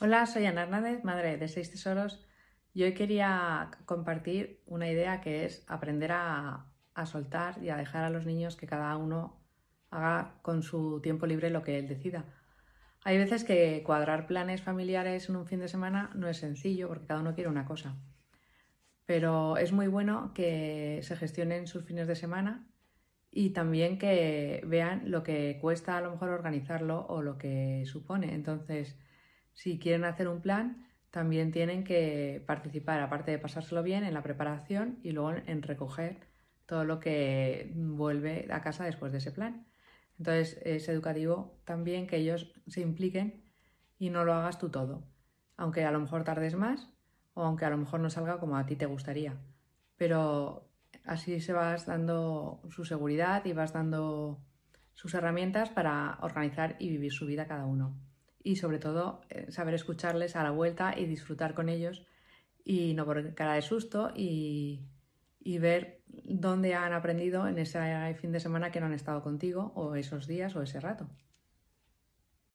Hola, soy Ana Hernández, madre de seis tesoros, y hoy quería compartir una idea que es aprender a, soltar y a dejar a los niños que cada uno haga con su tiempo libre lo que él decida. Hay veces que cuadrar planes familiares en un fin de semana no es sencillo porque cada uno quiere una cosa, pero es muy bueno que se gestionen sus fines de semana y también que vean lo que cuesta a lo mejor organizarlo o lo que supone. Entonces, si quieren hacer un plan, también tienen que participar, aparte de pasárselo bien, en la preparación y luego en recoger todo lo que vuelve a casa después de ese plan. Entonces es educativo también que ellos se impliquen y no lo hagas tú todo, aunque a lo mejor tardes más o aunque a lo mejor no salga como a ti te gustaría. Pero así se vas dando su seguridad y vas dando sus herramientas para organizar y vivir su vida cada uno y sobre todo eh, saber escucharles a la vuelta y disfrutar con ellos y no por cara de susto y, y ver dónde han aprendido en ese fin de semana que no han estado contigo o esos días o ese rato.